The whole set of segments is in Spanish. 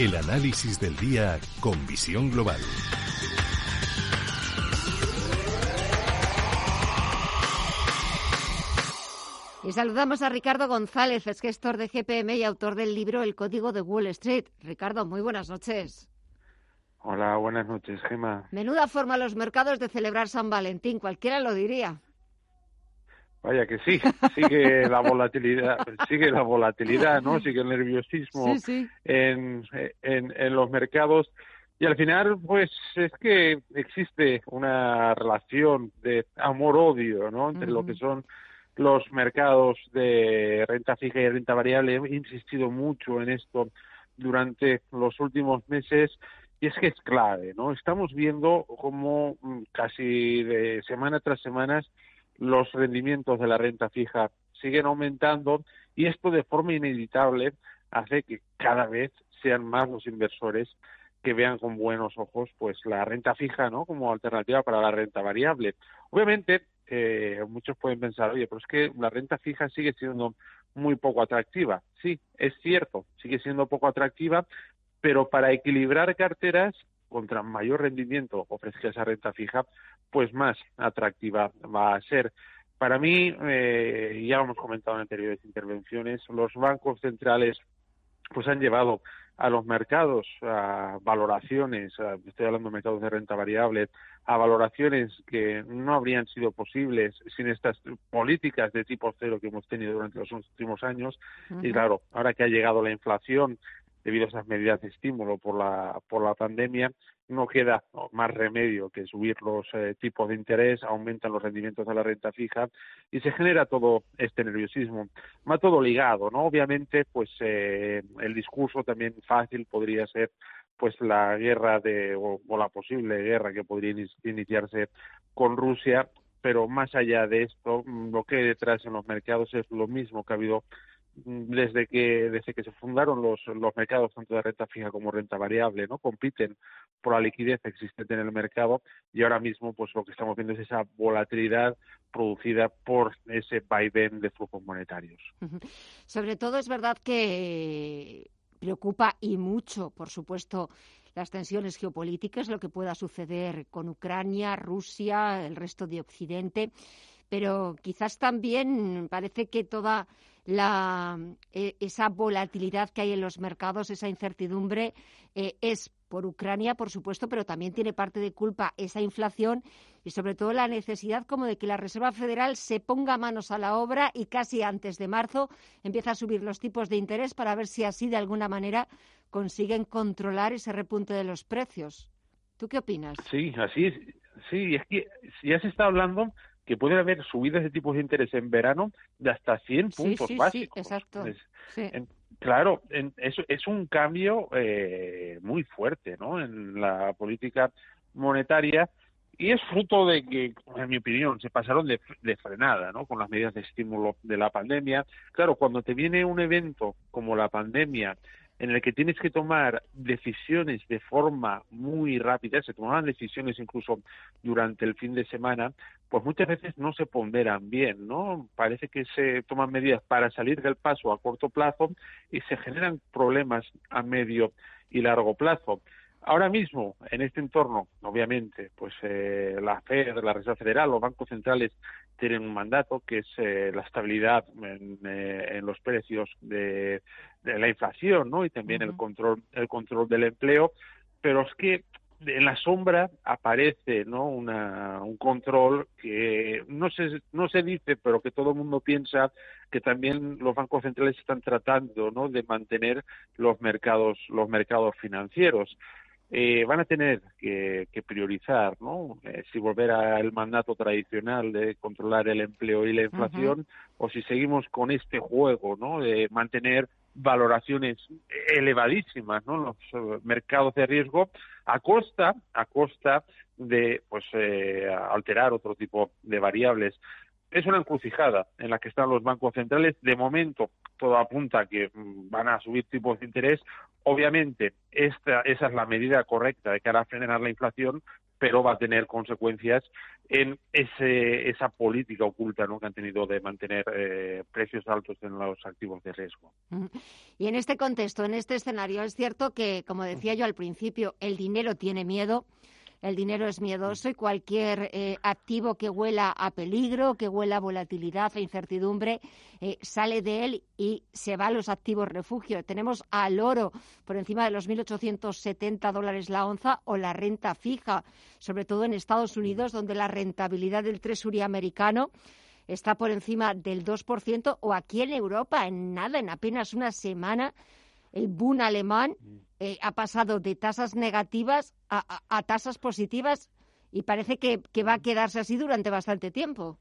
El análisis del día con visión global. Y saludamos a Ricardo González, es gestor de GPM y autor del libro El Código de Wall Street. Ricardo, muy buenas noches. Hola, buenas noches, Gema. Menuda forma los mercados de celebrar San Valentín, cualquiera lo diría. Vaya que sí, sigue la volatilidad, sigue la volatilidad, ¿no? Sigue el nerviosismo En, en, en los mercados y al final, pues es que existe una relación de amor-odio, ¿no? Entre lo que son los mercados de renta fija y renta variable. He insistido mucho en esto durante los últimos meses y es que es clave, ¿no? Estamos viendo cómo mm, casi de semana tras semana los rendimientos de la renta fija siguen aumentando y esto de forma inevitable hace que cada vez sean más los inversores que vean con buenos ojos pues la renta fija no como alternativa para la renta variable. Obviamente eh, muchos pueden pensar oye pero es que la renta fija sigue siendo muy poco atractiva sí es cierto sigue siendo poco atractiva pero para equilibrar carteras contra mayor rendimiento ofrezca esa renta fija, pues más atractiva va a ser. Para mí, eh, ya hemos comentado en anteriores intervenciones, los bancos centrales pues han llevado a los mercados a valoraciones, estoy hablando de mercados de renta variable, a valoraciones que no habrían sido posibles sin estas políticas de tipo cero que hemos tenido durante los últimos años. Y claro, ahora que ha llegado la inflación debido a esas medidas de estímulo por la, por la pandemia, no queda más remedio que subir los eh, tipos de interés, aumentan los rendimientos de la renta fija y se genera todo este nerviosismo. Va todo ligado, ¿no? Obviamente, pues eh, el discurso también fácil podría ser pues la guerra de o, la posible guerra que podría iniciarse con Rusia, pero más allá de esto, lo que hay detrás en los mercados es lo mismo que ha habido desde que desde que se fundaron los, los mercados tanto de renta fija como renta variable no compiten por la liquidez existente en el mercado y ahora mismo pues lo que estamos viendo es esa volatilidad producida por ese vaivén de flujos monetarios. Sobre todo es verdad que preocupa y mucho por supuesto las tensiones geopolíticas lo que pueda suceder con Ucrania Rusia el resto de Occidente pero quizás también parece que toda la, eh, esa volatilidad que hay en los mercados, esa incertidumbre, eh, es por Ucrania, por supuesto, pero también tiene parte de culpa esa inflación y sobre todo la necesidad como de que la Reserva Federal se ponga manos a la obra y casi antes de marzo empieza a subir los tipos de interés para ver si así de alguna manera consiguen controlar ese repunte de los precios. ¿Tú qué opinas? Sí, así es. Sí, es que ya se está hablando que puede haber subidas de tipos de interés en verano de hasta 100 puntos sí, básicos. Sí, exacto. claro, en, es, es un cambio eh, muy fuerte ¿no? en la política monetaria y es fruto de que, en mi opinión, se pasaron de, de, frenada, ¿no? Con las medidas de estímulo de la pandemia. Claro, cuando te viene un evento como la pandemia en el que tienes que tomar decisiones de forma muy rápida, se tomaban decisiones incluso durante el fin de semana, pues muchas veces no se ponderan bien, ¿no? Parece que se toman medidas para salir del paso a corto plazo y se generan problemas a medio y largo plazo. Ahora mismo, en este entorno, obviamente, pues eh, la Fed, la Reserva Federal, los bancos centrales tienen un mandato que es eh, la estabilidad en, eh, los precios de, la inflación, ¿no? Y también el control, el control del empleo. Pero es que en la sombra aparece no una, un control que no se no se dice pero que todo el mundo piensa que también los bancos centrales están tratando no de mantener los mercados los mercados financieros eh, van a tener que, priorizar, ¿no? Eh, si volver al mandato tradicional de controlar el empleo y la inflación, o si seguimos con este juego, ¿no? De mantener valoraciones elevadísimas, ¿no? Los eh, mercados de riesgo a costa, a costa de, pues, eh, alterar otro tipo de variables. Es una encrucijada en la que están los bancos centrales. De momento, todo apunta a que mm, van a subir tipos de interés. Obviamente, esta, esa es la medida correcta de cara a frenar la inflación, pero va a tener consecuencias en ese, esa política oculta ¿no? que han tenido de mantener eh, precios altos en los activos de riesgo. Y en este contexto, en este escenario, es cierto que, como decía yo al principio, el dinero tiene miedo el dinero es miedoso y cualquier eh, activo que huela a peligro, que huela a volatilidad, a incertidumbre, eh, sale de él y se va a los activos refugio. Tenemos al oro por encima de los 1.870 dólares la onza o la renta fija, sobre todo en Estados Unidos, donde la rentabilidad del Tresury americano está por encima del 2%, o aquí en Europa, en nada, en apenas una semana, el boom alemán eh, ha pasado de tasas negativas a, tasas positivas y parece que, va a quedarse así durante bastante tiempo.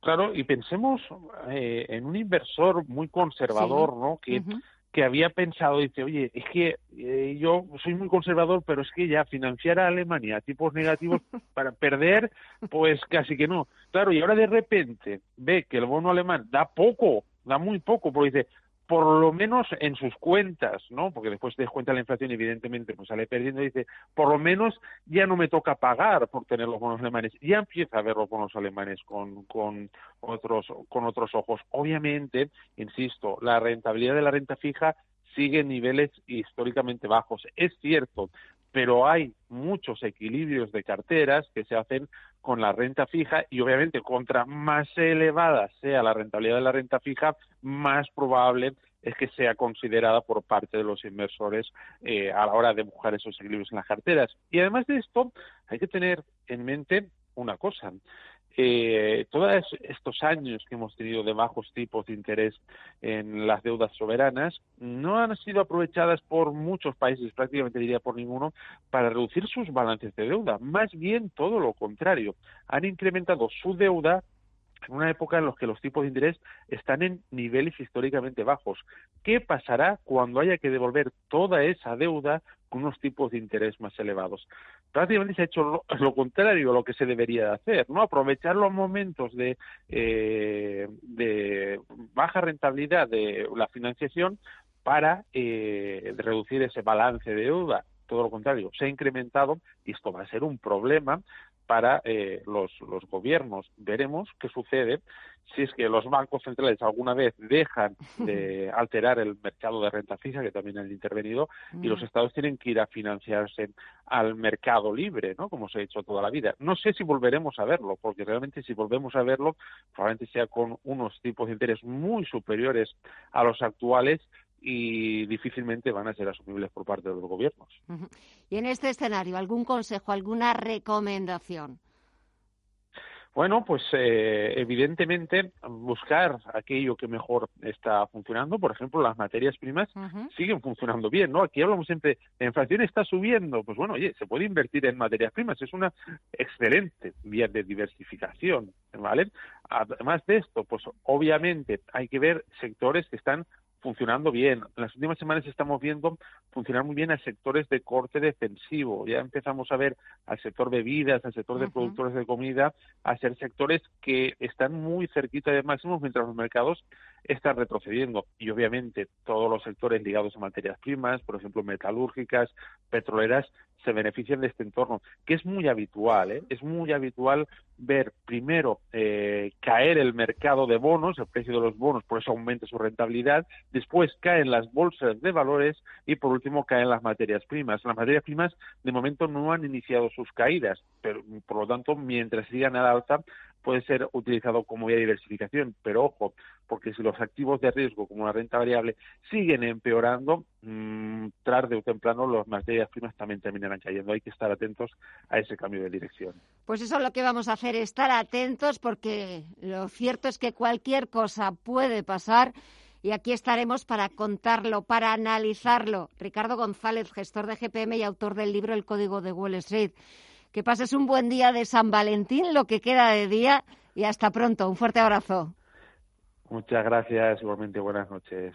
Claro, y pensemos eh, en un inversor muy conservador, ¿no? Que, que había pensado, dice, oye, es que eh, yo soy muy conservador, pero es que ya financiar a Alemania a tipos negativos para perder, pues casi que no. Claro, y ahora de repente ve que el bono alemán da poco, da muy poco, porque dice, por lo menos en sus cuentas, ¿no? Porque después de cuenta la inflación, evidentemente, pues sale perdiendo y dice, por lo menos ya no me toca pagar por tener los bonos alemanes. Ya empieza a ver los bonos alemanes con, con, otros, con otros ojos. Obviamente, insisto, la rentabilidad de la renta fija sigue en niveles históricamente bajos. Es cierto, pero hay muchos equilibrios de carteras que se hacen con la renta fija y obviamente contra más elevada sea la rentabilidad de la renta fija, más probable es que sea considerada por parte de los inversores eh, a la hora de buscar esos equilibrios en las carteras. Y además de esto, hay que tener en mente una cosa eh, todos estos años que hemos tenido de bajos tipos de interés en las deudas soberanas no han sido aprovechadas por muchos países, prácticamente diría por ninguno, para reducir sus balances de deuda. Más bien todo lo contrario. Han incrementado su deuda en una época en la que los tipos de interés están en niveles históricamente bajos. ¿Qué pasará cuando haya que devolver toda esa deuda con unos tipos de interés más elevados? Prácticamente se ha hecho lo, contrario a lo que se debería de hacer, ¿no? Aprovechar los momentos de, eh, de baja rentabilidad de la financiación para eh, reducir ese balance de deuda todo lo contrario, se ha incrementado y esto va a ser un problema para eh, los, los gobiernos. Veremos qué sucede si es que los bancos centrales alguna vez dejan de alterar el mercado de renta fija, que también han intervenido, y los mm. estados tienen que ir a financiarse al mercado libre, ¿no? Como se ha hecho toda la vida. No sé si volveremos a verlo, porque realmente si volvemos a verlo, probablemente sea con unos tipos de interés muy superiores a los actuales y difícilmente van a ser asumibles por parte de los gobiernos. Y en este escenario, ¿algún consejo, alguna recomendación? Bueno, pues eh, evidentemente buscar aquello que mejor está funcionando. Por ejemplo, las materias primas siguen funcionando bien, ¿no? Aquí hablamos siempre, la inflación está subiendo. Pues bueno, oye, se puede invertir en materias primas. Es una excelente vía de diversificación, ¿vale? Además de esto, pues obviamente hay que ver sectores que están funcionando bien. En las últimas semanas estamos viendo funcionar muy bien a sectores de corte defensivo. Ya empezamos a ver al sector bebidas, al sector de productores de comida, a ser sectores que están muy cerquita de máximos mientras los mercados están retrocediendo. Y obviamente todos los sectores ligados a materias primas, por ejemplo metalúrgicas, petroleras, se benefician de este entorno, que es muy habitual, ¿eh? es muy habitual ver primero eh, caer el mercado de bonos, el precio de los bonos, por eso aumenta su rentabilidad, después caen las bolsas de valores y por último caen las materias primas. Las materias primas de momento no han iniciado sus caídas, pero por lo tanto, mientras sigan al alza, puede ser utilizado como vía de diversificación, pero ojo, porque si los activos de riesgo como la renta variable siguen empeorando, mmm, tarde o temprano las materias primas también terminarán cayendo. Hay que estar atentos a ese cambio de dirección. Pues eso es lo que vamos a hacer, estar atentos porque lo cierto es que cualquier cosa puede pasar y aquí estaremos para contarlo, para analizarlo. Ricardo González, gestor de GPM y autor del libro El Código de Wall Street. Que pases un buen día de San Valentín, lo que queda de día, y hasta pronto. Un fuerte abrazo. Muchas gracias, igualmente buenas noches.